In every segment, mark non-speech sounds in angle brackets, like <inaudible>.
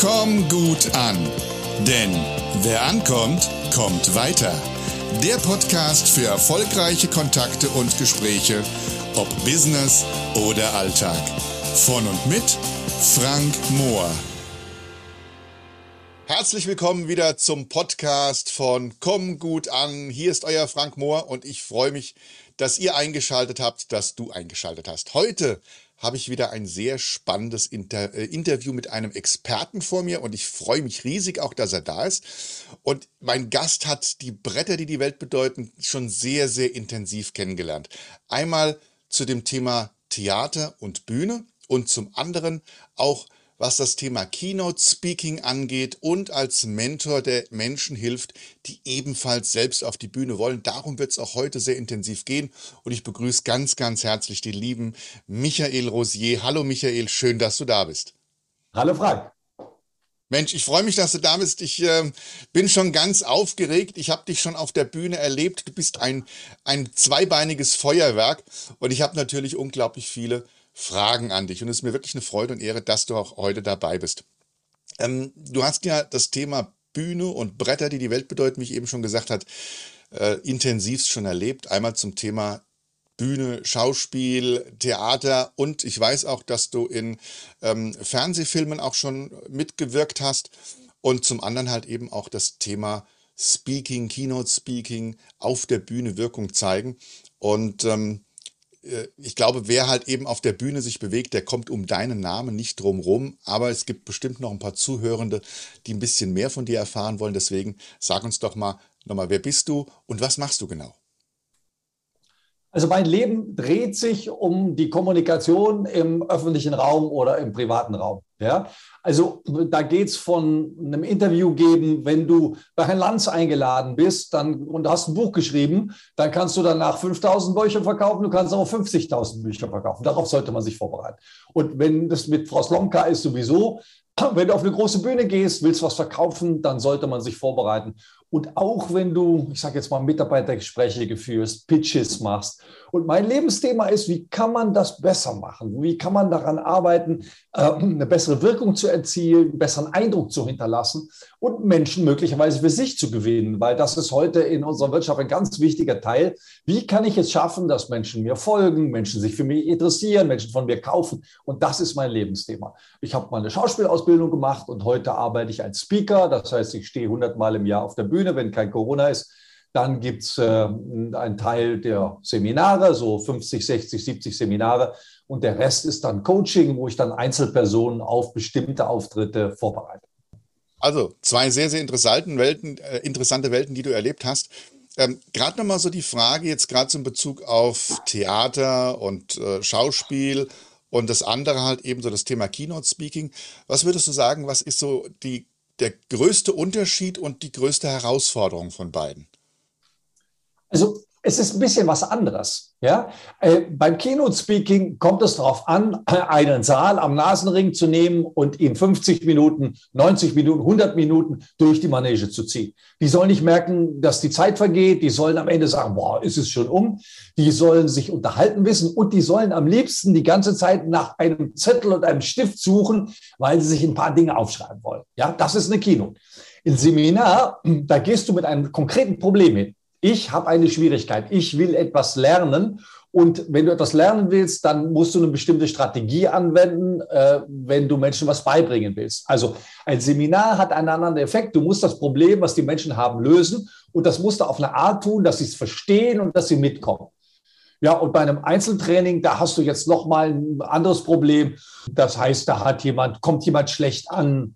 Komm gut an. Denn wer ankommt, kommt weiter. Der Podcast für erfolgreiche Kontakte und Gespräche, ob Business oder Alltag. Von und mit Frank Mohr. Herzlich willkommen wieder zum Podcast von Komm gut an. Hier ist euer Frank Mohr und ich freue mich, dass ihr eingeschaltet habt, dass du eingeschaltet hast. Heute habe ich wieder ein sehr spannendes Inter äh, Interview mit einem Experten vor mir und ich freue mich riesig auch, dass er da ist. Und mein Gast hat die Bretter, die die Welt bedeuten, schon sehr, sehr intensiv kennengelernt. Einmal zu dem Thema Theater und Bühne und zum anderen auch was das Thema Keynote Speaking angeht und als Mentor der Menschen hilft, die ebenfalls selbst auf die Bühne wollen. Darum wird es auch heute sehr intensiv gehen und ich begrüße ganz, ganz herzlich den lieben Michael Rosier. Hallo Michael, schön, dass du da bist. Hallo Frank. Mensch, ich freue mich, dass du da bist. Ich äh, bin schon ganz aufgeregt. Ich habe dich schon auf der Bühne erlebt. Du bist ein, ein zweibeiniges Feuerwerk und ich habe natürlich unglaublich viele Fragen an dich. Und es ist mir wirklich eine Freude und Ehre, dass du auch heute dabei bist. Ähm, du hast ja das Thema Bühne und Bretter, die die Welt bedeuten, wie ich eben schon gesagt habe, äh, intensivst schon erlebt. Einmal zum Thema Bühne, Schauspiel, Theater und ich weiß auch, dass du in ähm, Fernsehfilmen auch schon mitgewirkt hast und zum anderen halt eben auch das Thema Speaking, Keynote Speaking auf der Bühne Wirkung zeigen. Und ähm, äh, ich glaube, wer halt eben auf der Bühne sich bewegt, der kommt um deinen Namen nicht drum rum. Aber es gibt bestimmt noch ein paar Zuhörende, die ein bisschen mehr von dir erfahren wollen. Deswegen sag uns doch mal nochmal, wer bist du und was machst du genau? Also mein Leben dreht sich um die Kommunikation im öffentlichen Raum oder im privaten Raum. Ja? Also da geht es von einem Interview geben, wenn du bei Herrn Lanz eingeladen bist dann, und hast ein Buch geschrieben, dann kannst du danach 5000 Bücher verkaufen, du kannst auch 50.000 Bücher verkaufen. Darauf sollte man sich vorbereiten. Und wenn das mit Frau Slomka ist sowieso, wenn du auf eine große Bühne gehst, willst was verkaufen, dann sollte man sich vorbereiten. Und auch wenn du, ich sage jetzt mal, Mitarbeitergespräche führst, Pitches machst. Und mein Lebensthema ist, wie kann man das besser machen? Wie kann man daran arbeiten, äh, eine bessere Wirkung zu erzielen, einen besseren Eindruck zu hinterlassen und Menschen möglicherweise für sich zu gewinnen? Weil das ist heute in unserer Wirtschaft ein ganz wichtiger Teil. Wie kann ich es schaffen, dass Menschen mir folgen, Menschen sich für mich interessieren, Menschen von mir kaufen? Und das ist mein Lebensthema. Ich habe mal eine Schauspielausbildung gemacht und heute arbeite ich als Speaker. Das heißt, ich stehe 100 Mal im Jahr auf der Bühne Bühne, wenn kein Corona ist. Dann gibt es äh, einen Teil der Seminare, so 50, 60, 70 Seminare. Und der Rest ist dann Coaching, wo ich dann Einzelpersonen auf bestimmte Auftritte vorbereite. Also zwei sehr, sehr interessanten Welten, äh, interessante Welten, die du erlebt hast. Ähm, gerade nochmal so die Frage jetzt gerade zum Bezug auf Theater und äh, Schauspiel und das andere halt eben so das Thema Keynote Speaking. Was würdest du sagen, was ist so die der größte Unterschied und die größte Herausforderung von beiden? Also es ist ein bisschen was anderes. Ja? Äh, beim Keynote Speaking kommt es darauf an, <clears throat> einen Saal am Nasenring zu nehmen und ihn 50 Minuten, 90 Minuten, 100 Minuten durch die Manege zu ziehen. Die sollen nicht merken, dass die Zeit vergeht. Die sollen am Ende sagen, boah, ist es schon um. Die sollen sich unterhalten wissen und die sollen am liebsten die ganze Zeit nach einem Zettel und einem Stift suchen, weil sie sich ein paar Dinge aufschreiben wollen. Ja, das ist eine Keynote. Im Seminar, <clears throat> da gehst du mit einem konkreten Problem hin ich habe eine Schwierigkeit, ich will etwas lernen. Und wenn du etwas lernen willst, dann musst du eine bestimmte Strategie anwenden, äh, wenn du Menschen was beibringen willst. Also ein Seminar hat einen anderen Effekt. Du musst das Problem, was die Menschen haben, lösen. Und das musst du auf eine Art tun, dass sie es verstehen und dass sie mitkommen. Ja, und bei einem Einzeltraining, da hast du jetzt noch mal ein anderes Problem. Das heißt, da hat jemand, kommt jemand schlecht an,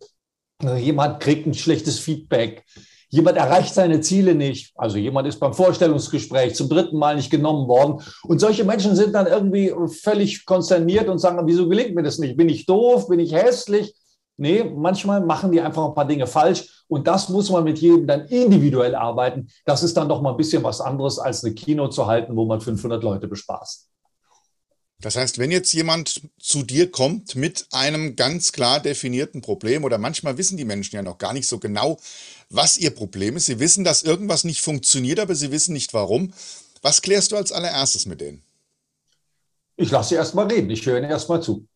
jemand kriegt ein schlechtes Feedback, Jemand erreicht seine Ziele nicht. Also jemand ist beim Vorstellungsgespräch zum dritten Mal nicht genommen worden. Und solche Menschen sind dann irgendwie völlig konsterniert und sagen, wieso gelingt mir das nicht? Bin ich doof? Bin ich hässlich? Nee, manchmal machen die einfach ein paar Dinge falsch. Und das muss man mit jedem dann individuell arbeiten. Das ist dann doch mal ein bisschen was anderes, als eine Kino zu halten, wo man 500 Leute bespaßt. Das heißt, wenn jetzt jemand zu dir kommt mit einem ganz klar definierten Problem oder manchmal wissen die Menschen ja noch gar nicht so genau, was ihr Problem ist. Sie wissen, dass irgendwas nicht funktioniert, aber sie wissen nicht warum. Was klärst du als allererstes mit denen? Ich lasse sie erst mal reden, ich höre ihnen erst mal zu.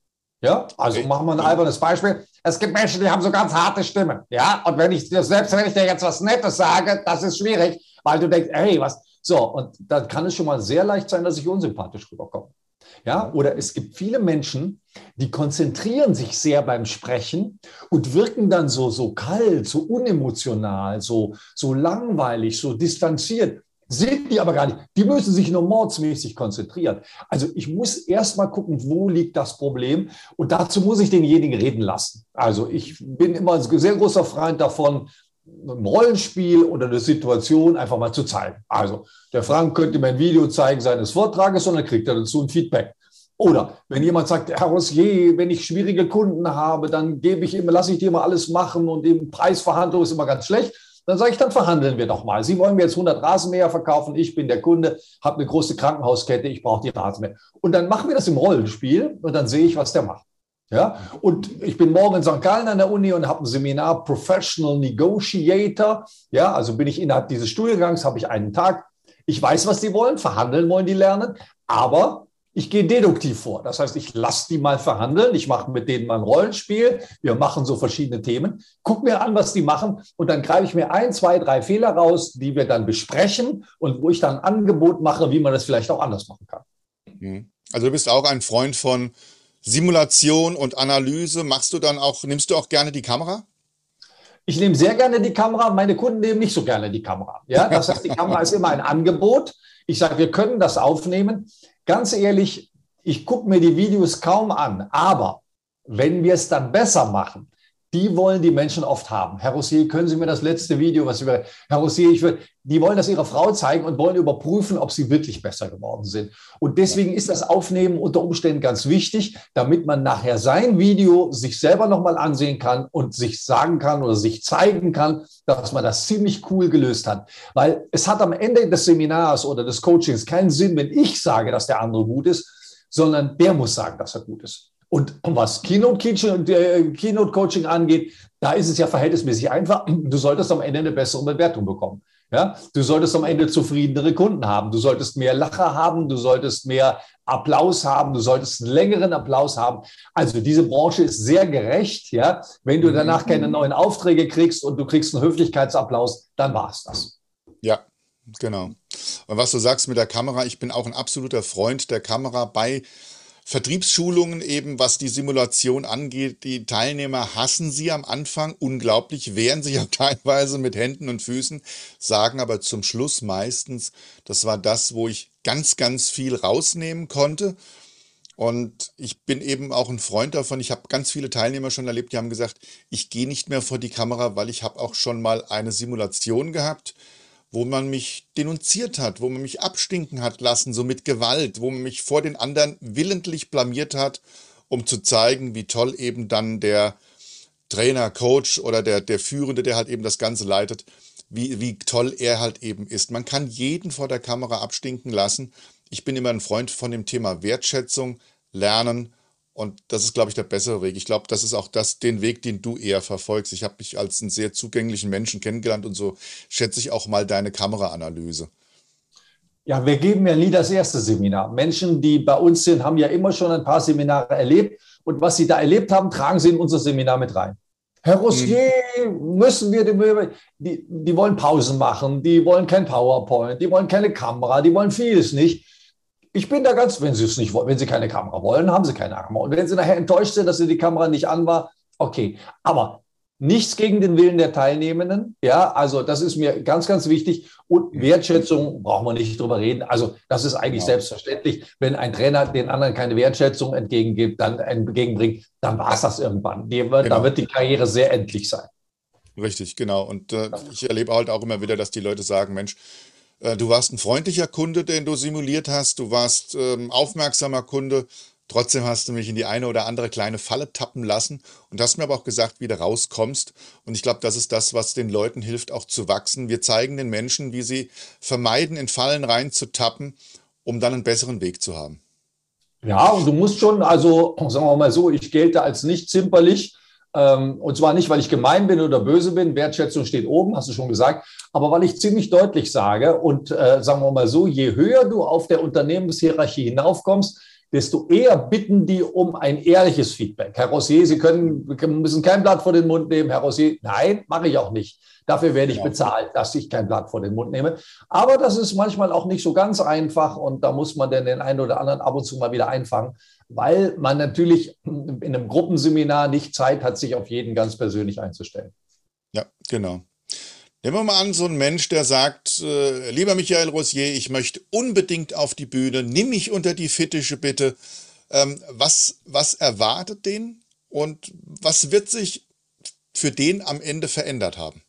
Ja, also okay. machen wir ein albernes Beispiel. Es gibt Menschen, die haben so ganz harte Stimmen. Ja, und wenn ich selbst wenn ich dir jetzt was Nettes sage, das ist schwierig, weil du denkst, hey, was. So, und dann kann es schon mal sehr leicht sein, dass ich unsympathisch rüberkomme. Ja, oder es gibt viele Menschen, die konzentrieren sich sehr beim Sprechen und wirken dann so, so kalt, so unemotional, so, so langweilig, so distanziert. Sind die aber gar nicht. Die müssen sich nur mordsmäßig konzentrieren. Also ich muss erst mal gucken, wo liegt das Problem. Und dazu muss ich denjenigen reden lassen. Also ich bin immer ein sehr großer Freund davon, ein Rollenspiel oder eine Situation einfach mal zu zeigen. Also der Frank könnte mir ein Video zeigen seines Vortrages und dann kriegt er dazu ein Feedback. Oder wenn jemand sagt, Herr Rossier, wenn ich schwierige Kunden habe, dann gebe ich immer, lasse ich dir mal alles machen und die Preisverhandlung ist immer ganz schlecht. Dann sage ich, dann verhandeln wir doch mal. Sie wollen mir jetzt 100 Rasenmäher verkaufen, ich bin der Kunde, habe eine große Krankenhauskette, ich brauche die Rasenmäher. Und dann machen wir das im Rollenspiel und dann sehe ich, was der macht. Ja, und ich bin morgen in St. Gallen an der Uni und habe ein Seminar Professional Negotiator. Ja, also bin ich innerhalb dieses Studiengangs, habe ich einen Tag. Ich weiß, was die wollen, verhandeln wollen die lernen, aber ich gehe deduktiv vor. Das heißt, ich lasse die mal verhandeln. Ich mache mit denen mal ein Rollenspiel. Wir machen so verschiedene Themen. Guck mir an, was die machen. Und dann greife ich mir ein, zwei, drei Fehler raus, die wir dann besprechen und wo ich dann ein Angebot mache, wie man das vielleicht auch anders machen kann. Mhm. Also du bist auch ein Freund von Simulation und Analyse. Machst du dann auch, nimmst du auch gerne die Kamera? Ich nehme sehr gerne die Kamera. Meine Kunden nehmen nicht so gerne die Kamera. Ja, das heißt, die Kamera ist immer ein Angebot. Ich sage, wir können das aufnehmen ganz ehrlich, ich gucke mir die Videos kaum an, aber wenn wir es dann besser machen, die wollen die Menschen oft haben. Herr Rossier, können Sie mir das letzte Video, was über Herr Rossier, ich will, die wollen das ihrer Frau zeigen und wollen überprüfen, ob sie wirklich besser geworden sind. Und deswegen ist das Aufnehmen unter Umständen ganz wichtig, damit man nachher sein Video sich selber nochmal ansehen kann und sich sagen kann oder sich zeigen kann, dass man das ziemlich cool gelöst hat. Weil es hat am Ende des Seminars oder des Coachings keinen Sinn, wenn ich sage, dass der andere gut ist, sondern der muss sagen, dass er gut ist. Und was Keynote-Coaching äh, angeht, da ist es ja verhältnismäßig einfach. Du solltest am Ende eine bessere Bewertung bekommen. Ja, du solltest am Ende zufriedenere Kunden haben. Du solltest mehr Lacher haben. Du solltest mehr Applaus haben. Du solltest einen längeren Applaus haben. Also diese Branche ist sehr gerecht. Ja, wenn du danach keine neuen Aufträge kriegst und du kriegst einen Höflichkeitsapplaus, dann war es das. Ja, genau. Und was du sagst mit der Kamera, ich bin auch ein absoluter Freund der Kamera bei Vertriebsschulungen eben, was die Simulation angeht. Die Teilnehmer hassen sie am Anfang unglaublich, wehren sich <laughs> auch teilweise mit Händen und Füßen, sagen aber zum Schluss meistens, das war das, wo ich ganz, ganz viel rausnehmen konnte. Und ich bin eben auch ein Freund davon. Ich habe ganz viele Teilnehmer schon erlebt, die haben gesagt, ich gehe nicht mehr vor die Kamera, weil ich habe auch schon mal eine Simulation gehabt wo man mich denunziert hat, wo man mich abstinken hat lassen, so mit Gewalt, wo man mich vor den anderen willentlich blamiert hat, um zu zeigen, wie toll eben dann der Trainer, Coach oder der, der Führende, der halt eben das Ganze leitet, wie, wie toll er halt eben ist. Man kann jeden vor der Kamera abstinken lassen. Ich bin immer ein Freund von dem Thema Wertschätzung, Lernen und das ist, glaube ich, der bessere Weg. Ich glaube, das ist auch das, den Weg, den du eher verfolgst. Ich habe dich als einen sehr zugänglichen Menschen kennengelernt und so schätze ich auch mal deine Kameraanalyse. Ja, wir geben ja nie das erste Seminar. Menschen, die bei uns sind, haben ja immer schon ein paar Seminare erlebt. Und was sie da erlebt haben, tragen sie in unser Seminar mit rein. Herr Rossier, hm. müssen wir, die, die wollen Pausen machen, die wollen kein PowerPoint, die wollen keine Kamera, die wollen vieles nicht. Ich bin da ganz, wenn Sie es nicht wollen, wenn Sie keine Kamera wollen, haben Sie keine Kamera. Und wenn Sie nachher enttäuscht sind, dass Sie die Kamera nicht an war, okay. Aber nichts gegen den Willen der Teilnehmenden. Ja, also das ist mir ganz, ganz wichtig. Und Wertschätzung brauchen wir nicht drüber reden. Also das ist eigentlich genau. selbstverständlich. Wenn ein Trainer den anderen keine Wertschätzung entgegengibt, dann entgegenbringt, dann war es das irgendwann. Die, genau. Da wird die Karriere sehr endlich sein. Richtig, genau. Und äh, ich erlebe halt auch immer wieder, dass die Leute sagen, Mensch, du warst ein freundlicher Kunde, den du simuliert hast. Du warst ähm, aufmerksamer Kunde. Trotzdem hast du mich in die eine oder andere kleine Falle tappen lassen und hast mir aber auch gesagt, wie du rauskommst. Und ich glaube, das ist das, was den Leuten hilft, auch zu wachsen. Wir zeigen den Menschen, wie sie vermeiden, in Fallen reinzutappen, um dann einen besseren Weg zu haben. Ja, und du musst schon, also sagen wir mal so, ich gelte als nicht zimperlich. Ähm, und zwar nicht, weil ich gemein bin oder böse bin. Wertschätzung steht oben, hast du schon gesagt aber weil ich ziemlich deutlich sage und äh, sagen wir mal so, je höher du auf der Unternehmenshierarchie hinaufkommst, desto eher bitten die um ein ehrliches Feedback. Herr Rossier, Sie können, müssen kein Blatt vor den Mund nehmen. Herr Rossier, nein, mache ich auch nicht. Dafür werde ich genau. bezahlt, dass ich kein Blatt vor den Mund nehme. Aber das ist manchmal auch nicht so ganz einfach und da muss man dann den einen oder anderen ab und zu mal wieder einfangen, weil man natürlich in einem Gruppenseminar nicht Zeit hat, sich auf jeden ganz persönlich einzustellen. Ja, genau. Nehmen wir mal an, so ein Mensch, der sagt, äh, lieber Michael Rosier, ich möchte unbedingt auf die Bühne, nimm mich unter die Fittiche bitte. Ähm, was, was erwartet den und was wird sich für den am Ende verändert haben?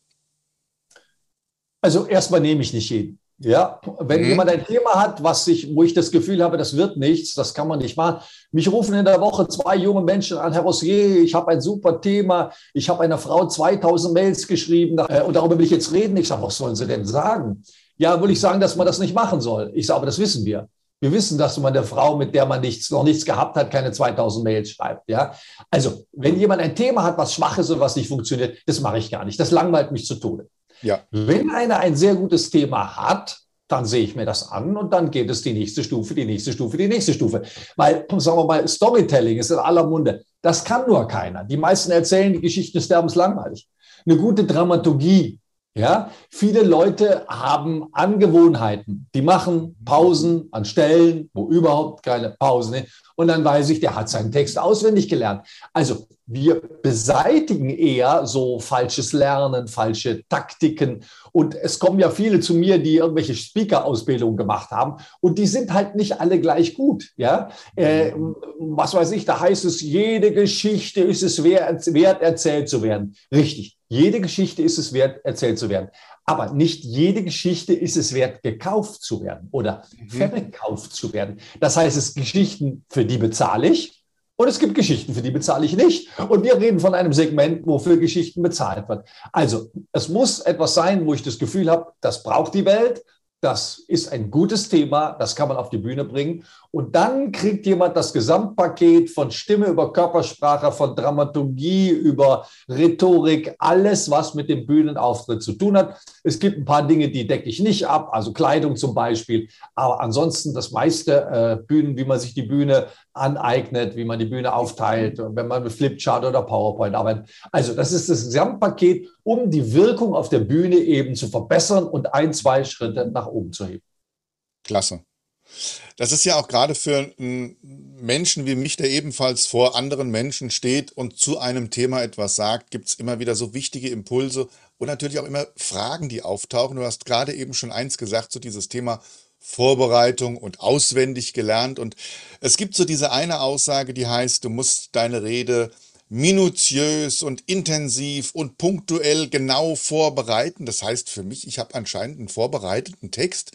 Also erstmal nehme ich nicht jeden. Ja, wenn mhm. jemand ein Thema hat, was ich, wo ich das Gefühl habe, das wird nichts, das kann man nicht machen. Mich rufen in der Woche zwei junge Menschen an, Herr Rossier, ich habe ein super Thema, ich habe einer Frau 2000 Mails geschrieben äh, und darüber will ich jetzt reden. Ich sage, was sollen Sie denn sagen? Ja, will ich sagen, dass man das nicht machen soll. Ich sage, aber das wissen wir. Wir wissen, dass man der Frau, mit der man nichts, noch nichts gehabt hat, keine 2000 Mails schreibt. Ja? Also, wenn jemand ein Thema hat, was schwach ist und was nicht funktioniert, das mache ich gar nicht. Das langweilt mich zu Tode. Ja. Wenn einer ein sehr gutes Thema hat, dann sehe ich mir das an und dann geht es die nächste Stufe, die nächste Stufe, die nächste Stufe. Weil, sagen wir mal, Storytelling ist in aller Munde. Das kann nur keiner. Die meisten erzählen die Geschichten des Sterbens langweilig. Eine gute Dramaturgie. Ja, viele Leute haben Angewohnheiten. Die machen Pausen an Stellen, wo überhaupt keine Pausen sind. Und dann weiß ich, der hat seinen Text auswendig gelernt. Also wir beseitigen eher so falsches Lernen, falsche Taktiken. Und es kommen ja viele zu mir, die irgendwelche Speaker-Ausbildungen gemacht haben. Und die sind halt nicht alle gleich gut. Ja? Äh, was weiß ich, da heißt es, jede Geschichte ist es wert, wert, erzählt zu werden. Richtig, jede Geschichte ist es wert, erzählt zu werden. Aber nicht jede Geschichte ist es wert, gekauft zu werden oder mhm. verkauft zu werden. Das heißt, es Geschichten, für die bezahle ich und es gibt Geschichten, für die bezahle ich nicht. Und wir reden von einem Segment, wofür Geschichten bezahlt wird. Also es muss etwas sein, wo ich das Gefühl habe, das braucht die Welt. Das ist ein gutes Thema, das kann man auf die Bühne bringen. Und dann kriegt jemand das Gesamtpaket von Stimme über Körpersprache, von Dramaturgie über Rhetorik, alles, was mit dem Bühnenauftritt zu tun hat. Es gibt ein paar Dinge, die decke ich nicht ab, also Kleidung zum Beispiel. Aber ansonsten das meiste äh, Bühnen, wie man sich die Bühne aneignet, wie man die Bühne aufteilt, wenn man mit Flipchart oder PowerPoint arbeitet. Also das ist das Gesamtpaket, um die Wirkung auf der Bühne eben zu verbessern und ein, zwei Schritte nach oben zu heben. Klasse. Das ist ja auch gerade für einen Menschen wie mich, der ebenfalls vor anderen Menschen steht und zu einem Thema etwas sagt, gibt es immer wieder so wichtige Impulse und natürlich auch immer Fragen, die auftauchen. Du hast gerade eben schon eins gesagt, so dieses Thema Vorbereitung und auswendig gelernt. Und es gibt so diese eine Aussage, die heißt, du musst deine Rede minutiös und intensiv und punktuell genau vorbereiten. Das heißt für mich, ich habe anscheinend einen vorbereiteten Text,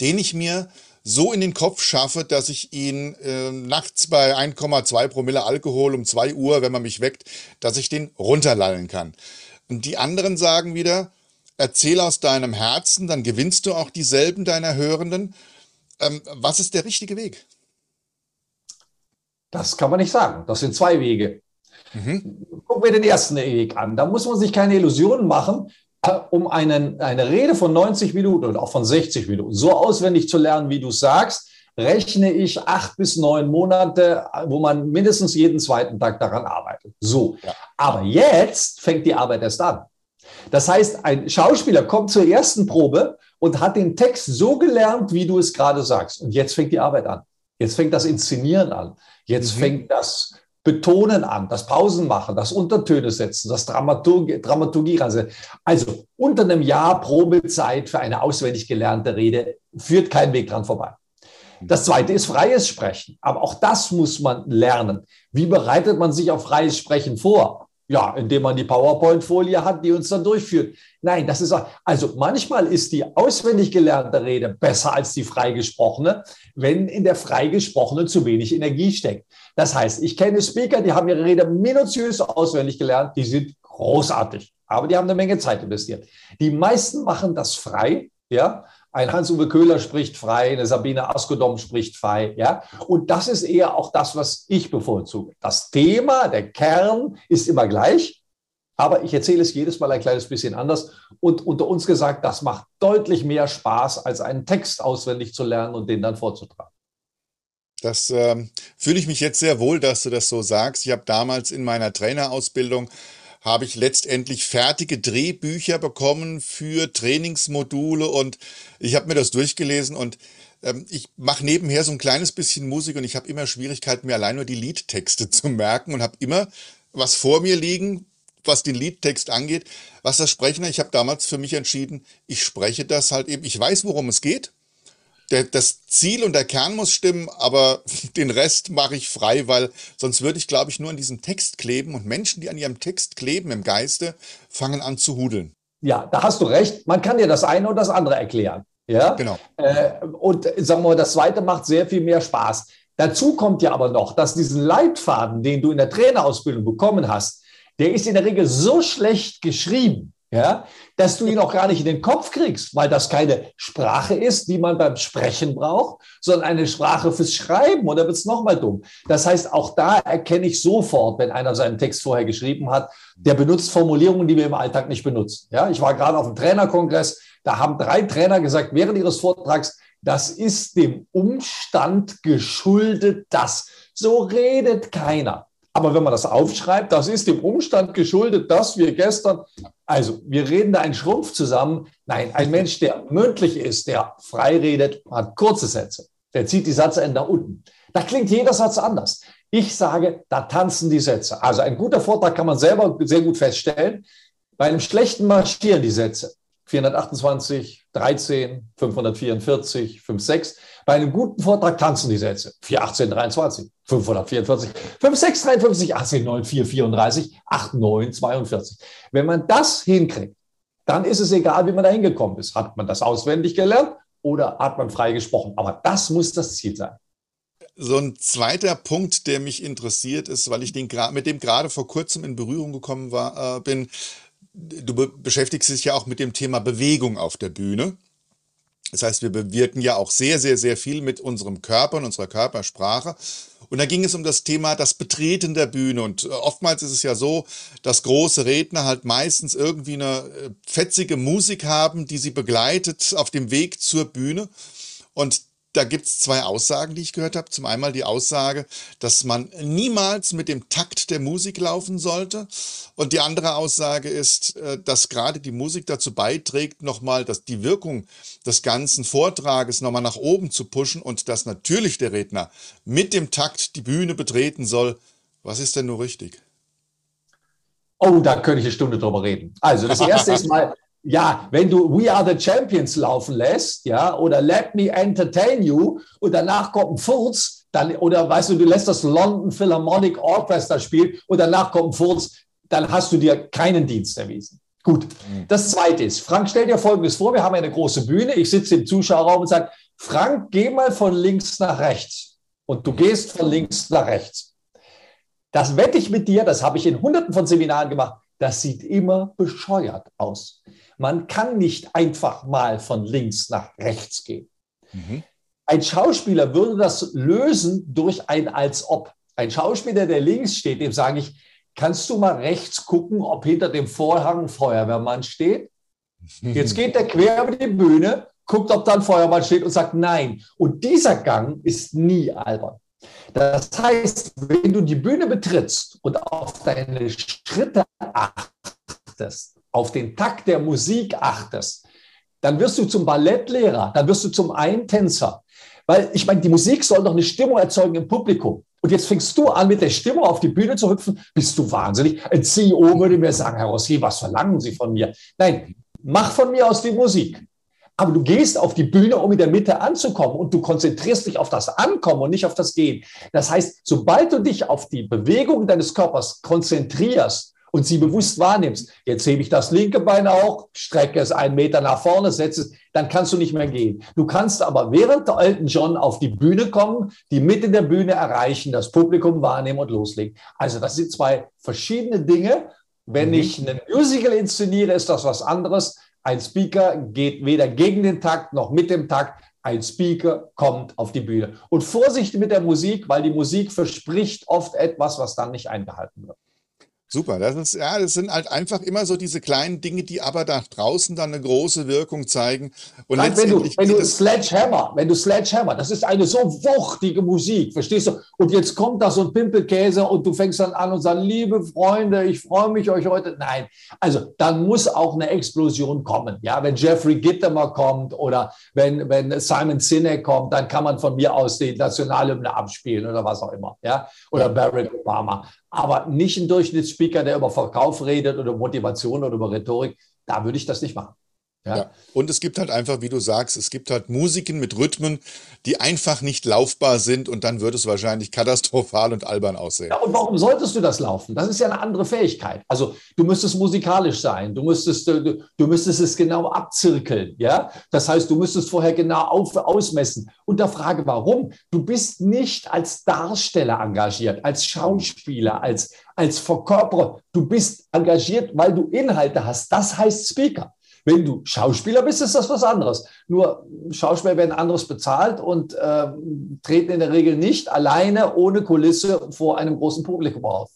den ich mir so in den Kopf schaffe, dass ich ihn äh, nachts bei 1,2 Promille Alkohol um 2 Uhr, wenn man mich weckt, dass ich den runterlallen kann. Und die anderen sagen wieder, erzähl aus deinem Herzen, dann gewinnst du auch dieselben deiner Hörenden. Ähm, was ist der richtige Weg? Das kann man nicht sagen. Das sind zwei Wege. Mhm. Gucken wir den ersten Weg an. Da muss man sich keine Illusionen machen um einen, eine Rede von 90 Minuten oder auch von 60 Minuten so auswendig zu lernen, wie du sagst, rechne ich acht bis neun Monate, wo man mindestens jeden zweiten Tag daran arbeitet. So. Ja. Aber jetzt fängt die Arbeit erst an. Das heißt, ein Schauspieler kommt zur ersten Probe und hat den Text so gelernt, wie du es gerade sagst. Und jetzt fängt die Arbeit an. Jetzt fängt das Inszenieren an. Jetzt mhm. fängt das Betonen an, das Pausen machen, das Untertöne setzen, das Dramaturgie, Dramaturgie Also unter einem Jahr Probezeit für eine auswendig gelernte Rede führt kein Weg dran vorbei. Das zweite ist freies Sprechen. Aber auch das muss man lernen. Wie bereitet man sich auf freies Sprechen vor? Ja, indem man die PowerPoint-Folie hat, die uns dann durchführt. Nein, das ist auch, also manchmal ist die auswendig gelernte Rede besser als die freigesprochene, wenn in der freigesprochenen zu wenig Energie steckt. Das heißt, ich kenne Speaker, die haben ihre Rede minutiös auswendig gelernt, die sind großartig, aber die haben eine Menge Zeit investiert. Die meisten machen das frei, ja. Ein Hans-Uwe Köhler spricht frei, eine Sabine Askodom spricht frei, ja. Und das ist eher auch das, was ich bevorzuge. Das Thema, der Kern ist immer gleich, aber ich erzähle es jedes Mal ein kleines bisschen anders. Und unter uns gesagt, das macht deutlich mehr Spaß, als einen Text auswendig zu lernen und den dann vorzutragen. Das ähm, fühle ich mich jetzt sehr wohl, dass du das so sagst. Ich habe damals in meiner Trainerausbildung habe ich letztendlich fertige Drehbücher bekommen für Trainingsmodule und ich habe mir das durchgelesen und ähm, ich mache nebenher so ein kleines bisschen Musik und ich habe immer Schwierigkeiten, mir allein nur die Liedtexte <laughs> zu merken und habe immer was vor mir liegen, was den Liedtext angeht. Was das Sprechen, ich habe damals für mich entschieden, ich spreche das halt eben, ich weiß, worum es geht der, das Ziel und der Kern muss stimmen, aber <laughs> den Rest mache ich frei, weil sonst würde ich, glaube ich, nur an diesem Text kleben und Menschen, die an ihrem Text kleben im Geiste, fangen an zu hudeln. Ja, da hast du recht. Man kann dir das eine und das andere erklären. Ja, genau. Äh, und sagen wir mal, das zweite macht sehr viel mehr Spaß. Dazu kommt ja aber noch, dass diesen Leitfaden, den du in der Trainerausbildung bekommen hast, der ist in der Regel so schlecht geschrieben, ja, dass du ihn auch gar nicht in den Kopf kriegst, weil das keine Sprache ist, die man beim Sprechen braucht, sondern eine Sprache fürs Schreiben. Und da wird es nochmal dumm. Das heißt, auch da erkenne ich sofort, wenn einer seinen Text vorher geschrieben hat, der benutzt Formulierungen, die wir im Alltag nicht benutzen. Ja, ich war gerade auf einem Trainerkongress, da haben drei Trainer gesagt, während ihres Vortrags, das ist dem Umstand geschuldet, dass so redet keiner. Aber wenn man das aufschreibt, das ist dem Umstand geschuldet, dass wir gestern, also wir reden da einen Schrumpf zusammen. Nein, ein Mensch, der mündlich ist, der frei redet, hat kurze Sätze. Der zieht die Satzenden nach unten. Da klingt jeder Satz anders. Ich sage, da tanzen die Sätze. Also ein guter Vortrag kann man selber sehr gut feststellen. Bei einem schlechten marschieren die Sätze. 428, 13, 544, 56. Bei einem guten Vortrag tanzen die Sätze. 418, 23, 544, 56, 53, 18, 9, 4, 34, 8, 9, 42. Wenn man das hinkriegt, dann ist es egal, wie man da hingekommen ist. Hat man das auswendig gelernt oder hat man frei gesprochen? Aber das muss das Ziel sein. So ein zweiter Punkt, der mich interessiert ist, weil ich den mit dem gerade vor kurzem in Berührung gekommen war, äh, bin, du be beschäftigst dich ja auch mit dem Thema Bewegung auf der Bühne. Das heißt, wir bewirken ja auch sehr, sehr, sehr viel mit unserem Körper und unserer Körpersprache. Und da ging es um das Thema das Betreten der Bühne. Und äh, oftmals ist es ja so, dass große Redner halt meistens irgendwie eine äh, fetzige Musik haben, die sie begleitet auf dem Weg zur Bühne. Und da gibt es zwei Aussagen, die ich gehört habe. Zum einen die Aussage, dass man niemals mit dem Takt der Musik laufen sollte. Und die andere Aussage ist, äh, dass gerade die Musik dazu beiträgt, nochmal dass die Wirkung des ganzen Vortrages nochmal nach oben zu pushen und dass natürlich der Redner mit dem Takt die Bühne betreten soll. Was ist denn nur richtig? Oh, da könnte ich eine Stunde drüber reden. Also das erste ist <laughs> mal, ja, wenn du We Are the Champions laufen lässt, ja, oder Let Me Entertain You und danach kommt ein Furz, dann, oder weißt du, du lässt das London Philharmonic Orchestra spielen und danach kommt ein Furz, dann hast du dir keinen Dienst erwiesen. Gut. Mhm. Das zweite ist, Frank, stell dir Folgendes vor, wir haben eine große Bühne, ich sitze im Zuschauerraum und sage, Frank, geh mal von links nach rechts. Und du gehst von links nach rechts. Das wette ich mit dir, das habe ich in hunderten von Seminaren gemacht, das sieht immer bescheuert aus. Man kann nicht einfach mal von links nach rechts gehen. Mhm. Ein Schauspieler würde das lösen durch ein als ob. Ein Schauspieler, der links steht, dem sage ich, kannst du mal rechts gucken, ob hinter dem Vorhang ein Feuerwehrmann steht? <laughs> Jetzt geht der quer über die Bühne, guckt, ob da ein Feuermann steht und sagt nein. Und dieser Gang ist nie albern. Das heißt, wenn du die Bühne betrittst und auf deine Schritte achtest, auf den Takt der Musik achtest, dann wirst du zum Ballettlehrer, dann wirst du zum Eintänzer. Weil ich meine, die Musik soll doch eine Stimmung erzeugen im Publikum. Und jetzt fängst du an, mit der Stimmung auf die Bühne zu hüpfen. Bist du wahnsinnig? Ein CEO würde mir sagen, Herr Rossi, was verlangen Sie von mir? Nein, mach von mir aus die Musik. Aber du gehst auf die Bühne, um in der Mitte anzukommen und du konzentrierst dich auf das Ankommen und nicht auf das Gehen. Das heißt, sobald du dich auf die Bewegung deines Körpers konzentrierst, und sie bewusst wahrnimmst, jetzt hebe ich das linke Bein auch, strecke es einen Meter nach vorne, setze es, dann kannst du nicht mehr gehen. Du kannst aber während der Elton John auf die Bühne kommen, die Mitte der Bühne erreichen, das Publikum wahrnehmen und loslegen. Also das sind zwei verschiedene Dinge. Wenn mhm. ich ein Musical inszeniere, ist das was anderes. Ein Speaker geht weder gegen den Takt noch mit dem Takt. Ein Speaker kommt auf die Bühne. Und Vorsicht mit der Musik, weil die Musik verspricht oft etwas, was dann nicht eingehalten wird. Super, das ist, ja, das sind halt einfach immer so diese kleinen Dinge, die aber da draußen dann eine große Wirkung zeigen. Und Nein, wenn du, wenn du Sledgehammer, wenn du Sledgehammer, das ist eine so wuchtige Musik, verstehst du? Und jetzt kommt da so ein Pimpelkäse und du fängst dann an und sagst, liebe Freunde, ich freue mich euch heute. Nein, also dann muss auch eine Explosion kommen. Ja, wenn Jeffrey Gittemer kommt oder wenn, wenn Simon Sinek kommt, dann kann man von mir aus die Nationalhymne abspielen oder was auch immer. Ja, oder Barack Obama aber nicht ein Durchschnittsspeaker, der über Verkauf redet oder Motivation oder über Rhetorik. Da würde ich das nicht machen. Ja. ja. Und es gibt halt einfach, wie du sagst, es gibt halt Musiken mit Rhythmen, die einfach nicht laufbar sind und dann wird es wahrscheinlich katastrophal und albern aussehen. Ja, und warum solltest du das laufen? Das ist ja eine andere Fähigkeit. Also du müsstest musikalisch sein, du müsstest, äh, du, du müsstest es genau abzirkeln. Ja? Das heißt, du müsstest vorher genau auf, ausmessen. Und der Frage, warum? Du bist nicht als Darsteller engagiert, als Schauspieler, als, als Verkörperer. Du bist engagiert, weil du Inhalte hast. Das heißt Speaker. Wenn du Schauspieler bist, ist das was anderes. Nur Schauspieler werden anderes bezahlt und äh, treten in der Regel nicht alleine ohne Kulisse vor einem großen Publikum auf.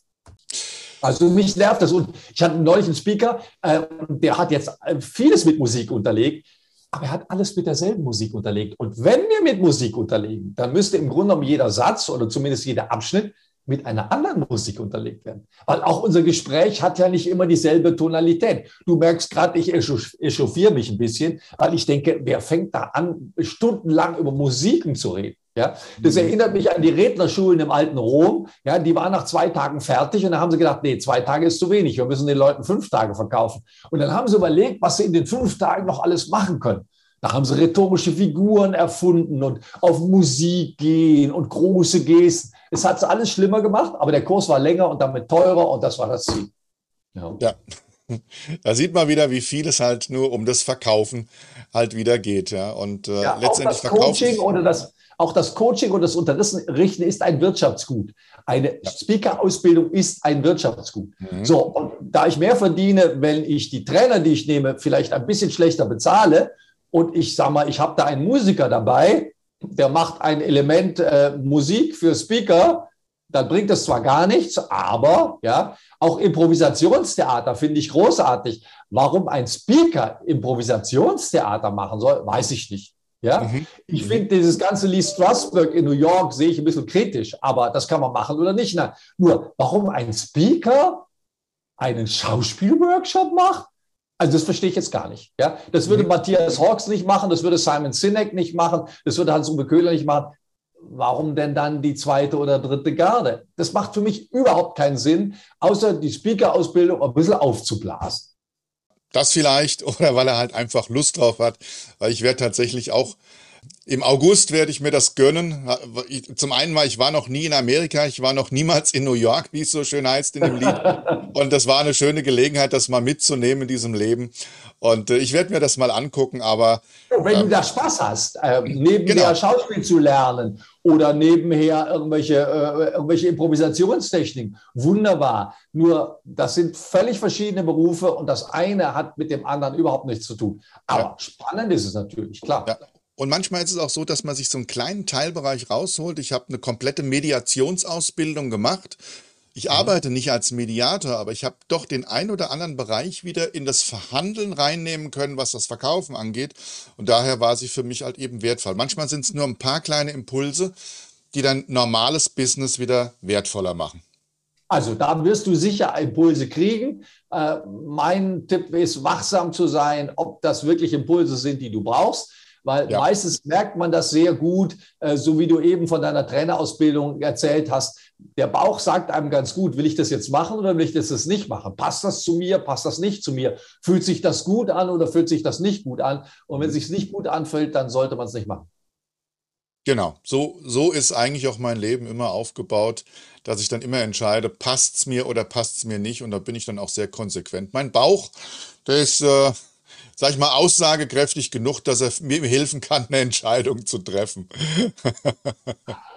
Also mich nervt das. Und ich hatte neulich einen Speaker, äh, der hat jetzt äh, vieles mit Musik unterlegt, aber er hat alles mit derselben Musik unterlegt. Und wenn wir mit Musik unterlegen, dann müsste im Grunde genommen jeder Satz oder zumindest jeder Abschnitt mit einer anderen Musik unterlegt werden. Weil auch unser Gespräch hat ja nicht immer dieselbe Tonalität. Du merkst gerade, ich echauffiere mich ein bisschen, weil ich denke, wer fängt da an, stundenlang über Musiken zu reden? Ja, das mhm. erinnert mich an die Rednerschulen im alten Rom. Ja, die waren nach zwei Tagen fertig und dann haben sie gedacht, nee, zwei Tage ist zu wenig. Wir müssen den Leuten fünf Tage verkaufen. Und dann haben sie überlegt, was sie in den fünf Tagen noch alles machen können. Da haben sie rhetorische Figuren erfunden und auf Musik gehen und große Gesten. Es hat es alles schlimmer gemacht, aber der Kurs war länger und damit teurer und das war das Ziel. Ja. ja. <laughs> Da sieht man wieder, wie viel es halt nur um das Verkaufen halt wieder geht. Ja. Und äh, ja, letztendlich auch das Coaching oder das, auch das Coaching und das Unterrichten ist ein Wirtschaftsgut. Eine ja. Speaker-Ausbildung ist ein Wirtschaftsgut. Mhm. So, und da ich mehr verdiene, wenn ich die Trainer, die ich nehme, vielleicht ein bisschen schlechter bezahle und ich sage mal, ich habe da einen Musiker dabei, der macht ein Element äh, Musik für Speaker, dann bringt das zwar gar nichts, aber ja, auch Improvisationstheater finde ich großartig. Warum ein Speaker Improvisationstheater machen soll, weiß ich nicht. Ja, mhm. ich mhm. finde dieses ganze Lee Strasberg in New York sehe ich ein bisschen kritisch, aber das kann man machen oder nicht. Na, nur, warum ein Speaker einen Schauspielworkshop macht? Also das verstehe ich jetzt gar nicht. Ja? Das würde mhm. Matthias Hawks nicht machen, das würde Simon Sinek nicht machen, das würde Hans-Uwe Köhler nicht machen. Warum denn dann die zweite oder dritte Garde? Das macht für mich überhaupt keinen Sinn, außer die Speaker-Ausbildung ein bisschen aufzublasen. Das vielleicht, <laughs> oder weil er halt einfach Lust drauf hat, weil ich werde tatsächlich auch im August werde ich mir das gönnen. Zum einen war ich war noch nie in Amerika, ich war noch niemals in New York, wie es so schön heißt in dem Lied. <laughs> Und das war eine schöne Gelegenheit, das mal mitzunehmen in diesem Leben. Und äh, ich werde mir das mal angucken, aber. Wenn ähm, du da Spaß hast, äh, nebenher genau. Schauspiel zu lernen oder nebenher irgendwelche, äh, irgendwelche Improvisationstechniken, wunderbar. Nur das sind völlig verschiedene Berufe und das eine hat mit dem anderen überhaupt nichts zu tun. Aber ja. spannend ist es natürlich, klar. Ja. Und manchmal ist es auch so, dass man sich so einen kleinen Teilbereich rausholt. Ich habe eine komplette Mediationsausbildung gemacht. Ich mhm. arbeite nicht als Mediator, aber ich habe doch den ein oder anderen Bereich wieder in das Verhandeln reinnehmen können, was das Verkaufen angeht. Und daher war sie für mich halt eben wertvoll. Manchmal sind es nur ein paar kleine Impulse, die dann normales Business wieder wertvoller machen. Also da wirst du sicher Impulse kriegen. Äh, mein Tipp ist, wachsam zu sein, ob das wirklich Impulse sind, die du brauchst weil ja. meistens merkt man das sehr gut, äh, so wie du eben von deiner Trainerausbildung erzählt hast. Der Bauch sagt einem ganz gut, will ich das jetzt machen oder will ich das nicht machen? Passt das zu mir, passt das nicht zu mir? Fühlt sich das gut an oder fühlt sich das nicht gut an? Und wenn es sich nicht gut anfühlt, dann sollte man es nicht machen. Genau, so, so ist eigentlich auch mein Leben immer aufgebaut, dass ich dann immer entscheide, passt es mir oder passt es mir nicht. Und da bin ich dann auch sehr konsequent. Mein Bauch, der ist, äh, sag ich mal, aussagekräftig genug, dass er mir helfen kann, eine Entscheidung zu treffen.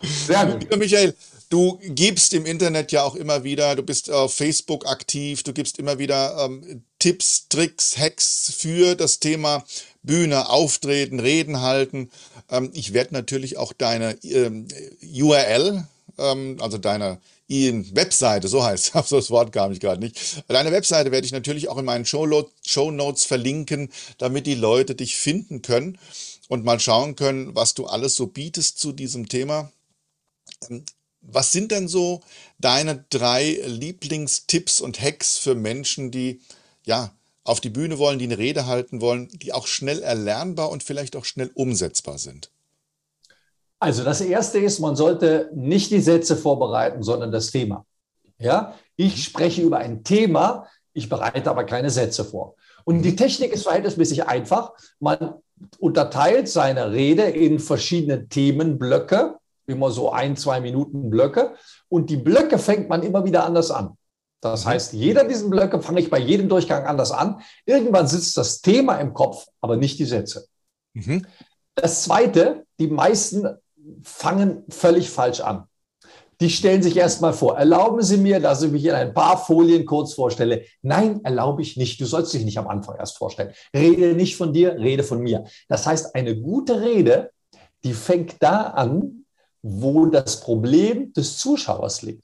Sehr gut. Lieber Michael, du gibst im Internet ja auch immer wieder, du bist auf Facebook aktiv, du gibst immer wieder ähm, Tipps, Tricks, Hacks für das Thema Bühne, Auftreten, Reden halten. Ähm, ich werde natürlich auch deine ähm, URL, ähm, also deine Webseite, so heißt <laughs> es, das Wort kam ich gerade nicht. Deine Webseite werde ich natürlich auch in meinen Show Notes verlinken, damit die Leute dich finden können und mal schauen können, was du alles so bietest zu diesem Thema. Ähm, was sind denn so deine drei Lieblingstipps und Hacks für Menschen, die ja auf die Bühne wollen, die eine Rede halten wollen, die auch schnell erlernbar und vielleicht auch schnell umsetzbar sind? Also das erste ist, man sollte nicht die Sätze vorbereiten, sondern das Thema. Ja, ich spreche über ein Thema, ich bereite aber keine Sätze vor. Und die Technik ist verhältnismäßig einfach. Man unterteilt seine Rede in verschiedene Themenblöcke, immer so ein, zwei Minuten Blöcke. Und die Blöcke fängt man immer wieder anders an. Das mhm. heißt, jeder dieser Blöcke fange ich bei jedem Durchgang anders an. Irgendwann sitzt das Thema im Kopf, aber nicht die Sätze. Mhm. Das Zweite, die meisten fangen völlig falsch an. Die stellen sich erstmal vor, erlauben Sie mir, dass ich mich in ein paar Folien kurz vorstelle. Nein, erlaube ich nicht. Du sollst dich nicht am Anfang erst vorstellen. Rede nicht von dir, rede von mir. Das heißt, eine gute Rede, die fängt da an, wo das Problem des Zuschauers liegt.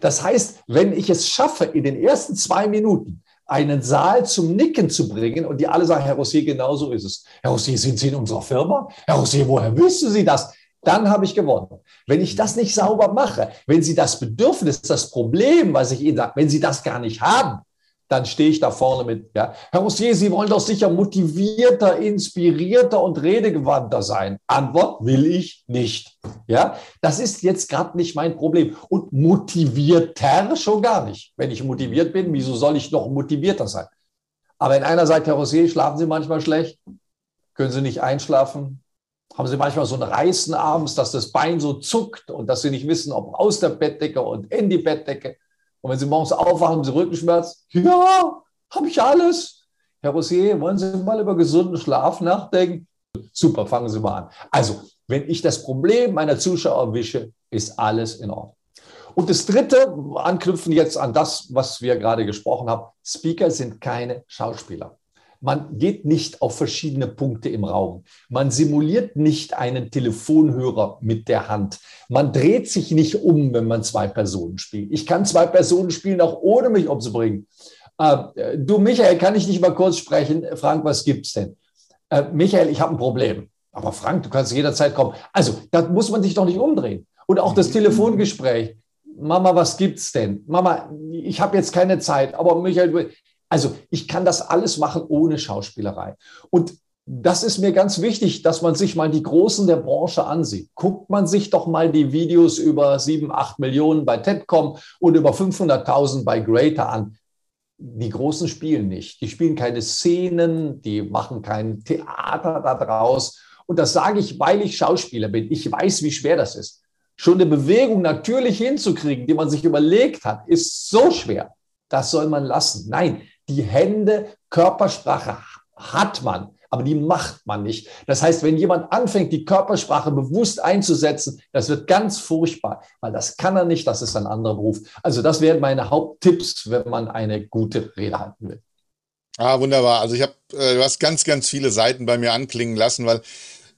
Das heißt, wenn ich es schaffe, in den ersten zwei Minuten einen Saal zum Nicken zu bringen und die alle sagen, Herr Rossier, genau so ist es. Herr Rossier, sind Sie in unserer Firma? Herr Rossier, woher wissen Sie das? Dann habe ich gewonnen. Wenn ich das nicht sauber mache, wenn Sie das Bedürfnis, das Problem, was ich Ihnen sage, wenn Sie das gar nicht haben, dann stehe ich da vorne mit. Ja. Herr Rossier, Sie wollen doch sicher motivierter, inspirierter und redegewandter sein. Antwort will ich nicht. Ja, das ist jetzt gerade nicht mein Problem. Und motivierter schon gar nicht. Wenn ich motiviert bin, wieso soll ich noch motivierter sein? Aber wenn einer sagt, Herr Rossier, schlafen Sie manchmal schlecht? Können Sie nicht einschlafen? Haben sie manchmal so ein Reißen abends, dass das Bein so zuckt und dass sie nicht wissen, ob aus der Bettdecke und in die Bettdecke. Und wenn sie morgens aufwachen, haben sie Rückenschmerz. Ja, habe ich alles. Herr Rossier, wollen Sie mal über gesunden Schlaf nachdenken? Super, fangen Sie mal an. Also, wenn ich das Problem meiner Zuschauer wische, ist alles in Ordnung. Und das Dritte, anknüpfen jetzt an das, was wir gerade gesprochen haben, Speaker sind keine Schauspieler. Man geht nicht auf verschiedene Punkte im Raum. Man simuliert nicht einen Telefonhörer mit der Hand. Man dreht sich nicht um, wenn man zwei Personen spielt. Ich kann zwei Personen spielen, auch ohne mich umzubringen. Äh, du, Michael, kann ich nicht mal kurz sprechen? Frank, was gibt's denn? Äh, Michael, ich habe ein Problem. Aber Frank, du kannst jederzeit kommen. Also, da muss man sich doch nicht umdrehen. Und auch das Telefongespräch. Mama, was gibt's denn? Mama, ich habe jetzt keine Zeit, aber Michael, also ich kann das alles machen ohne Schauspielerei. Und das ist mir ganz wichtig, dass man sich mal die Großen der Branche ansieht. Guckt man sich doch mal die Videos über 7, 8 Millionen bei TEDCom und über 500.000 bei Greater an. Die Großen spielen nicht. Die spielen keine Szenen, die machen kein Theater daraus. Und das sage ich, weil ich Schauspieler bin. Ich weiß, wie schwer das ist. Schon eine Bewegung natürlich hinzukriegen, die man sich überlegt hat, ist so schwer. Das soll man lassen. Nein, die Hände, Körpersprache hat man, aber die macht man nicht. Das heißt, wenn jemand anfängt, die Körpersprache bewusst einzusetzen, das wird ganz furchtbar, weil das kann er nicht, das ist ein anderer Beruf. Also das wären meine Haupttipps, wenn man eine gute Rede halten will. Ah, wunderbar. Also ich habe, äh, du hast ganz, ganz viele Seiten bei mir anklingen lassen, weil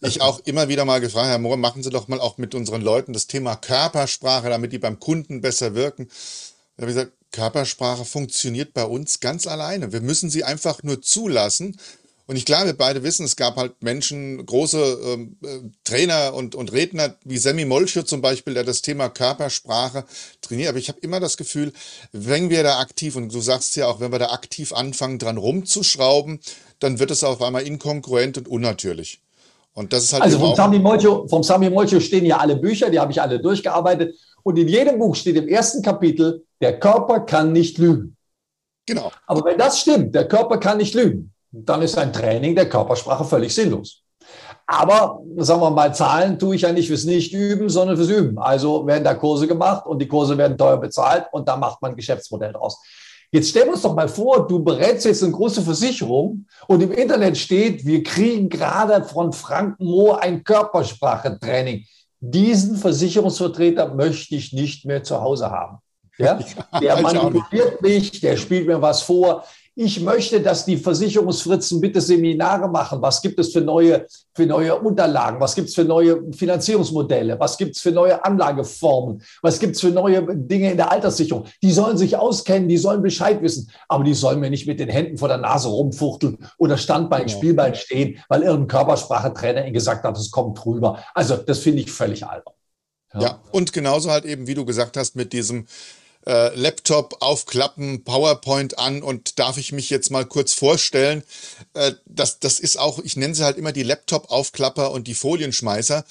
ich <laughs> auch immer wieder mal gefragt habe, machen Sie doch mal auch mit unseren Leuten das Thema Körpersprache, damit die beim Kunden besser wirken. Da habe ich gesagt, Körpersprache funktioniert bei uns ganz alleine. Wir müssen sie einfach nur zulassen. Und ich glaube, wir beide wissen, es gab halt Menschen, große ähm, äh, Trainer und, und Redner, wie Sammy Molcho zum Beispiel, der das Thema Körpersprache trainiert. Aber ich habe immer das Gefühl, wenn wir da aktiv, und du sagst ja auch, wenn wir da aktiv anfangen, dran rumzuschrauben, dann wird es auf einmal inkongruent und unnatürlich. Und das ist halt also vom Sami, Molcho, vom Sami Molcho stehen ja alle Bücher, die habe ich alle durchgearbeitet. Und in jedem Buch steht im ersten Kapitel, der Körper kann nicht lügen. Genau. Aber wenn das stimmt, der Körper kann nicht lügen, dann ist ein Training der Körpersprache völlig sinnlos. Aber sagen wir mal, Zahlen tue ich ja nicht fürs Nicht-Üben, sondern fürs Üben. Also werden da Kurse gemacht und die Kurse werden teuer bezahlt und da macht man ein Geschäftsmodell draus. Jetzt stellen wir uns doch mal vor, du berätst jetzt eine große Versicherung und im Internet steht, wir kriegen gerade von Frank Mohr ein Körpersprachetraining. Diesen Versicherungsvertreter möchte ich nicht mehr zu Hause haben. Ja? Der manipuliert mich, der spielt mir was vor. Ich möchte, dass die Versicherungsfritzen bitte Seminare machen. Was gibt es für neue, für neue Unterlagen? Was gibt es für neue Finanzierungsmodelle? Was gibt es für neue Anlageformen? Was gibt es für neue Dinge in der Alterssicherung? Die sollen sich auskennen, die sollen Bescheid wissen, aber die sollen mir nicht mit den Händen vor der Nase rumfuchteln oder Standbein, genau. Spielbein stehen, weil irgendein Körpersprachetrainer ihnen gesagt hat, es kommt drüber. Also das finde ich völlig albern. Ja. ja, und genauso halt eben, wie du gesagt hast, mit diesem äh, Laptop aufklappen, PowerPoint an und darf ich mich jetzt mal kurz vorstellen, äh, das, das ist auch, ich nenne sie halt immer die Laptop-Aufklapper und die Folienschmeißer,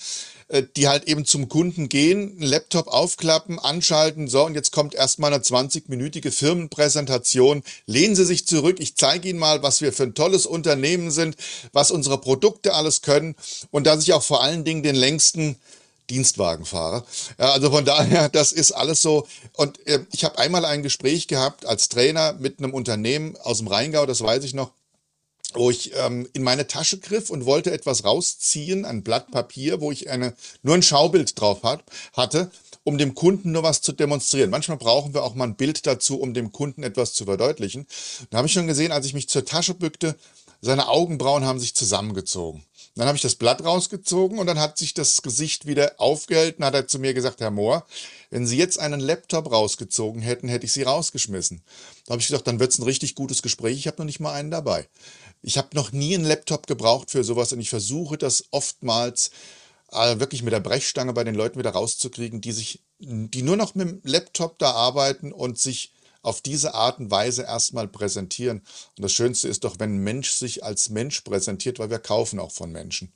äh, die halt eben zum Kunden gehen, Laptop aufklappen, anschalten, so und jetzt kommt erstmal eine 20-minütige Firmenpräsentation. Lehnen Sie sich zurück, ich zeige Ihnen mal, was wir für ein tolles Unternehmen sind, was unsere Produkte alles können und dass ich auch vor allen Dingen den längsten Dienstwagenfahrer. Ja, also von daher, das ist alles so. Und äh, ich habe einmal ein Gespräch gehabt als Trainer mit einem Unternehmen aus dem Rheingau, das weiß ich noch, wo ich ähm, in meine Tasche griff und wollte etwas rausziehen, ein Blatt Papier, wo ich eine, nur ein Schaubild drauf hat, hatte, um dem Kunden nur was zu demonstrieren. Manchmal brauchen wir auch mal ein Bild dazu, um dem Kunden etwas zu verdeutlichen. Da habe ich schon gesehen, als ich mich zur Tasche bückte, seine Augenbrauen haben sich zusammengezogen. Dann habe ich das Blatt rausgezogen und dann hat sich das Gesicht wieder aufgehalten, hat er zu mir gesagt, Herr Mohr, wenn Sie jetzt einen Laptop rausgezogen hätten, hätte ich Sie rausgeschmissen. Da habe ich gedacht, dann wird es ein richtig gutes Gespräch, ich habe noch nicht mal einen dabei. Ich habe noch nie einen Laptop gebraucht für sowas und ich versuche das oftmals äh, wirklich mit der Brechstange bei den Leuten wieder rauszukriegen, die sich, die nur noch mit dem Laptop da arbeiten und sich auf diese Art und Weise erstmal präsentieren. Und das Schönste ist doch, wenn ein Mensch sich als Mensch präsentiert, weil wir kaufen auch von Menschen.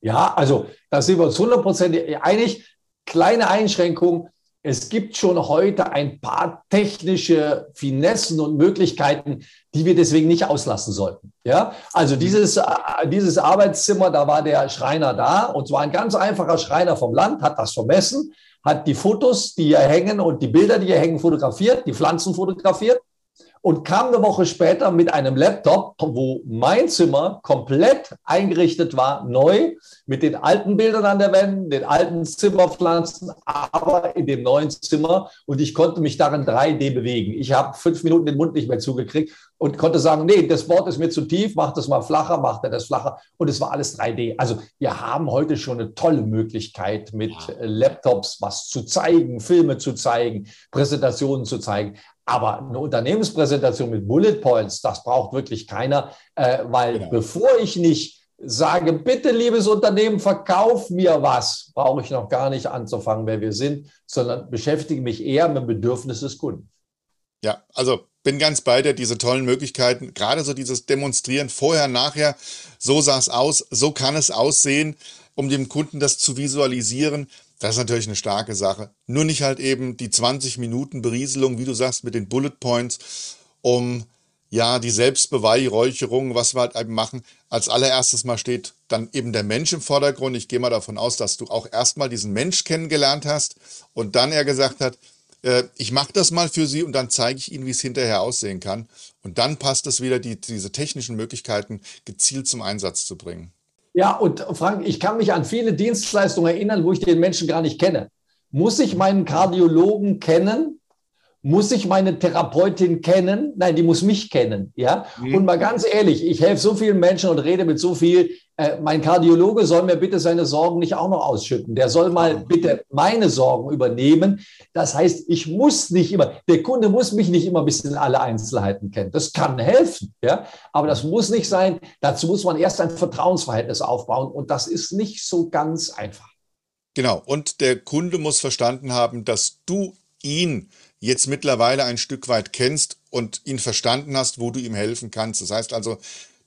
Ja, also da sind wir uns hundertprozentig einig. Kleine Einschränkung. Es gibt schon heute ein paar technische Finessen und Möglichkeiten, die wir deswegen nicht auslassen sollten. Ja, also dieses, äh, dieses Arbeitszimmer, da war der Schreiner da und zwar ein ganz einfacher Schreiner vom Land, hat das vermessen, hat die Fotos, die hier hängen und die Bilder, die hier hängen, fotografiert, die Pflanzen fotografiert und kam eine Woche später mit einem Laptop, wo mein Zimmer komplett eingerichtet war, neu, mit den alten Bildern an der Wand, den alten Zimmerpflanzen, aber in dem neuen Zimmer und ich konnte mich darin 3D bewegen. Ich habe fünf Minuten den Mund nicht mehr zugekriegt und konnte sagen, nee, das Wort ist mir zu tief, mach das mal flacher, macht er das flacher und es war alles 3D. Also wir haben heute schon eine tolle Möglichkeit mit. Laptops was zu zeigen, Filme zu zeigen, Präsentationen zu zeigen. Aber eine Unternehmenspräsentation mit Bullet Points, das braucht wirklich keiner, äh, weil genau. bevor ich nicht sage, bitte liebes Unternehmen, verkauf mir was, brauche ich noch gar nicht anzufangen, wer wir sind, sondern beschäftige mich eher mit dem Bedürfnis des Kunden. Ja, also bin ganz bei dir, diese tollen Möglichkeiten, gerade so dieses Demonstrieren vorher, nachher, so sah es aus, so kann es aussehen, um dem Kunden das zu visualisieren. Das ist natürlich eine starke Sache. Nur nicht halt eben die 20 Minuten Berieselung, wie du sagst, mit den Bullet Points, um ja die Selbstbeweihräucherung, was wir halt eben machen. Als allererstes mal steht dann eben der Mensch im Vordergrund. Ich gehe mal davon aus, dass du auch erstmal diesen Mensch kennengelernt hast und dann er gesagt hat, äh, ich mache das mal für Sie und dann zeige ich Ihnen, wie es hinterher aussehen kann. Und dann passt es wieder, die, diese technischen Möglichkeiten gezielt zum Einsatz zu bringen. Ja, und Frank, ich kann mich an viele Dienstleistungen erinnern, wo ich den Menschen gar nicht kenne. Muss ich meinen Kardiologen kennen? Muss ich meine Therapeutin kennen? Nein, die muss mich kennen. Ja. Mhm. Und mal ganz ehrlich, ich helfe so vielen Menschen und rede mit so viel. Äh, mein Kardiologe soll mir bitte seine Sorgen nicht auch noch ausschütten. Der soll mal bitte meine Sorgen übernehmen. Das heißt, ich muss nicht immer, der Kunde muss mich nicht immer bis in alle Einzelheiten kennen. Das kann helfen. Ja. Aber das muss nicht sein. Dazu muss man erst ein Vertrauensverhältnis aufbauen. Und das ist nicht so ganz einfach. Genau. Und der Kunde muss verstanden haben, dass du ihn jetzt mittlerweile ein Stück weit kennst und ihn verstanden hast, wo du ihm helfen kannst. Das heißt also,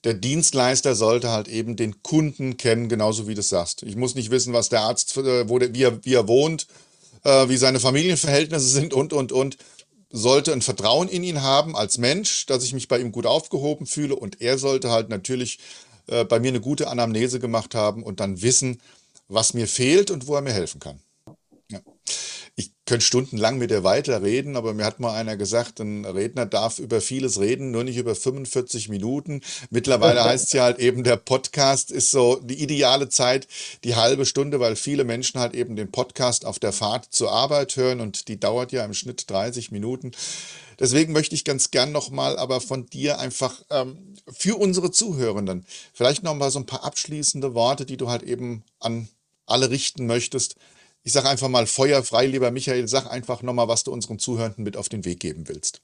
der Dienstleister sollte halt eben den Kunden kennen, genauso wie du sagst. Ich muss nicht wissen, was der Arzt, äh, wo der, wie, er, wie er wohnt, äh, wie seine Familienverhältnisse sind und, und, und. Sollte ein Vertrauen in ihn haben als Mensch, dass ich mich bei ihm gut aufgehoben fühle und er sollte halt natürlich äh, bei mir eine gute Anamnese gemacht haben und dann wissen, was mir fehlt und wo er mir helfen kann. Könnte stundenlang mit dir weiterreden, aber mir hat mal einer gesagt, ein Redner darf über vieles reden, nur nicht über 45 Minuten. Mittlerweile <laughs> heißt es ja halt eben, der Podcast ist so die ideale Zeit, die halbe Stunde, weil viele Menschen halt eben den Podcast auf der Fahrt zur Arbeit hören und die dauert ja im Schnitt 30 Minuten. Deswegen möchte ich ganz gern nochmal aber von dir einfach ähm, für unsere Zuhörenden vielleicht nochmal so ein paar abschließende Worte, die du halt eben an alle richten möchtest. Ich sage einfach mal feuerfrei, lieber Michael, sag einfach nochmal, was du unseren Zuhörenden mit auf den Weg geben willst.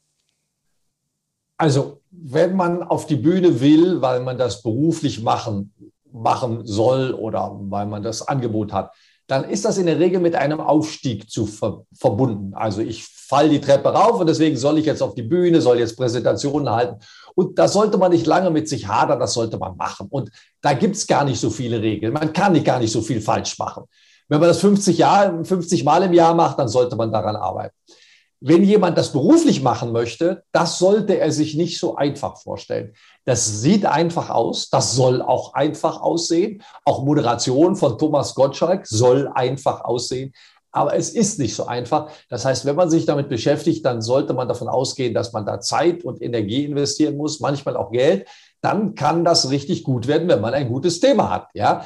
Also, wenn man auf die Bühne will, weil man das beruflich machen, machen soll oder weil man das Angebot hat, dann ist das in der Regel mit einem Aufstieg zu ver verbunden. Also ich falle die Treppe rauf und deswegen soll ich jetzt auf die Bühne, soll jetzt Präsentationen halten. Und da sollte man nicht lange mit sich hadern, das sollte man machen. Und da gibt es gar nicht so viele Regeln. Man kann nicht gar nicht so viel falsch machen. Wenn man das 50, Jahr, 50 Mal im Jahr macht, dann sollte man daran arbeiten. Wenn jemand das beruflich machen möchte, das sollte er sich nicht so einfach vorstellen. Das sieht einfach aus, das soll auch einfach aussehen. Auch Moderation von Thomas Gottschalk soll einfach aussehen. Aber es ist nicht so einfach. Das heißt, wenn man sich damit beschäftigt, dann sollte man davon ausgehen, dass man da Zeit und Energie investieren muss, manchmal auch Geld. Dann kann das richtig gut werden, wenn man ein gutes Thema hat. Ja,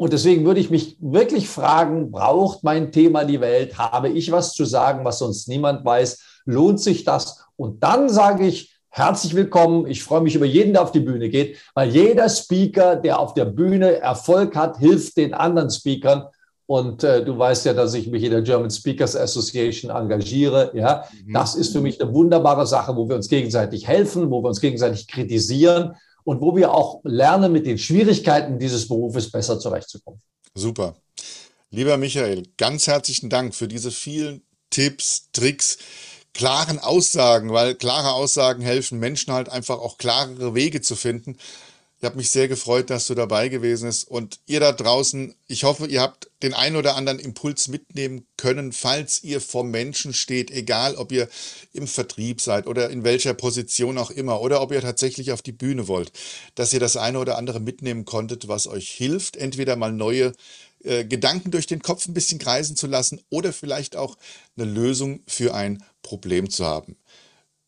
und deswegen würde ich mich wirklich fragen, braucht mein Thema die Welt? Habe ich was zu sagen, was sonst niemand weiß? Lohnt sich das? Und dann sage ich, herzlich willkommen. Ich freue mich über jeden, der auf die Bühne geht, weil jeder Speaker, der auf der Bühne Erfolg hat, hilft den anderen Speakern. Und äh, du weißt ja, dass ich mich in der German Speakers Association engagiere. Ja, mhm. das ist für mich eine wunderbare Sache, wo wir uns gegenseitig helfen, wo wir uns gegenseitig kritisieren und wo wir auch lernen, mit den Schwierigkeiten dieses Berufes besser zurechtzukommen. Super. Lieber Michael, ganz herzlichen Dank für diese vielen Tipps, Tricks, klaren Aussagen, weil klare Aussagen helfen Menschen halt einfach auch klarere Wege zu finden. Ich habe mich sehr gefreut, dass du dabei gewesen bist. Und ihr da draußen, ich hoffe, ihr habt den einen oder anderen Impuls mitnehmen können, falls ihr vor Menschen steht, egal ob ihr im Vertrieb seid oder in welcher Position auch immer, oder ob ihr tatsächlich auf die Bühne wollt, dass ihr das eine oder andere mitnehmen konntet, was euch hilft, entweder mal neue äh, Gedanken durch den Kopf ein bisschen kreisen zu lassen oder vielleicht auch eine Lösung für ein Problem zu haben.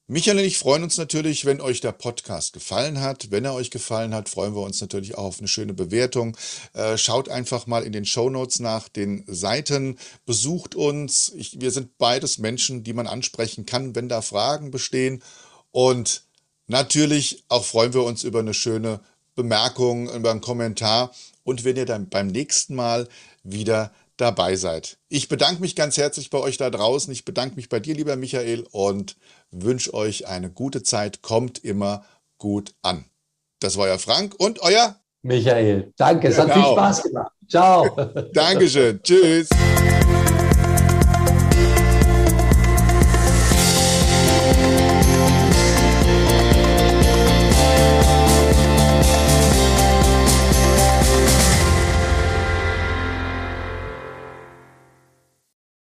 Michael und ich freuen uns natürlich, wenn euch der Podcast gefallen hat. Wenn er euch gefallen hat, freuen wir uns natürlich auch auf eine schöne Bewertung. Äh, schaut einfach mal in den Show Notes nach den Seiten, besucht uns. Ich, wir sind beides Menschen, die man ansprechen kann, wenn da Fragen bestehen. Und natürlich auch freuen wir uns über eine schöne Bemerkung, über einen Kommentar und wenn ihr dann beim nächsten Mal wieder dabei seid. Ich bedanke mich ganz herzlich bei euch da draußen. Ich bedanke mich bei dir, lieber Michael, und wünsche euch eine gute Zeit. Kommt immer gut an. Das war euer Frank und euer Michael. Danke, es genau. hat viel Spaß gemacht. Ciao. Dankeschön. Tschüss.